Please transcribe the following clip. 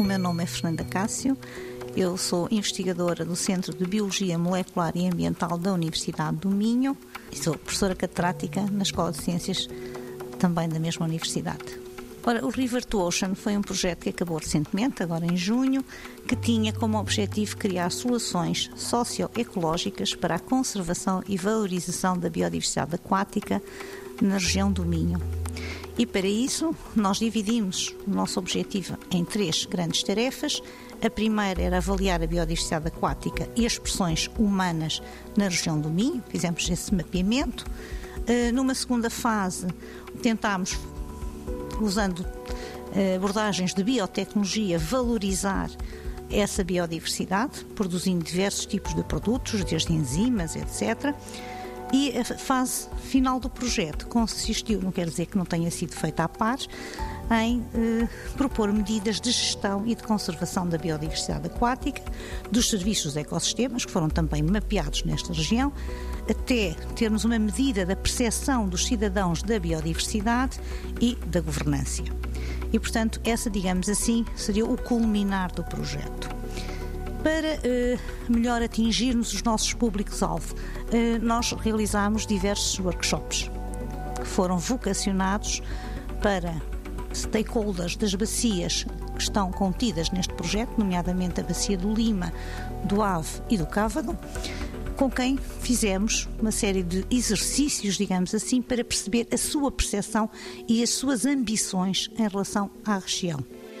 O meu nome é Fernanda Cássio. Eu sou investigadora do Centro de Biologia Molecular e Ambiental da Universidade do Minho e sou professora catedrática na Escola de Ciências também da mesma universidade. Ora, o River to Ocean foi um projeto que acabou recentemente, agora em junho, que tinha como objetivo criar soluções socioecológicas para a conservação e valorização da biodiversidade aquática na região do Minho. E para isso, nós dividimos o nosso objetivo em três grandes tarefas. A primeira era avaliar a biodiversidade aquática e as expressões humanas na região do Minho, fizemos esse mapeamento. Eh, numa segunda fase, tentámos usando eh, abordagens de biotecnologia, valorizar essa biodiversidade, produzindo diversos tipos de produtos, desde enzimas, etc. E a fase final do projeto consistiu, não quer dizer que não tenha sido feita a par, em eh, propor medidas de gestão e de conservação da biodiversidade aquática, dos serviços de ecossistemas, que foram também mapeados nesta região, até termos uma medida da percepção dos cidadãos da biodiversidade e da governança. E, portanto, essa, digamos assim, seria o culminar do projeto. Para eh, melhor atingirmos os nossos públicos-alvo, eh, nós realizamos diversos workshops que foram vocacionados para stakeholders das bacias que estão contidas neste projeto, nomeadamente a bacia do Lima, do Ave e do Cávado, com quem fizemos uma série de exercícios, digamos assim, para perceber a sua percepção e as suas ambições em relação à região.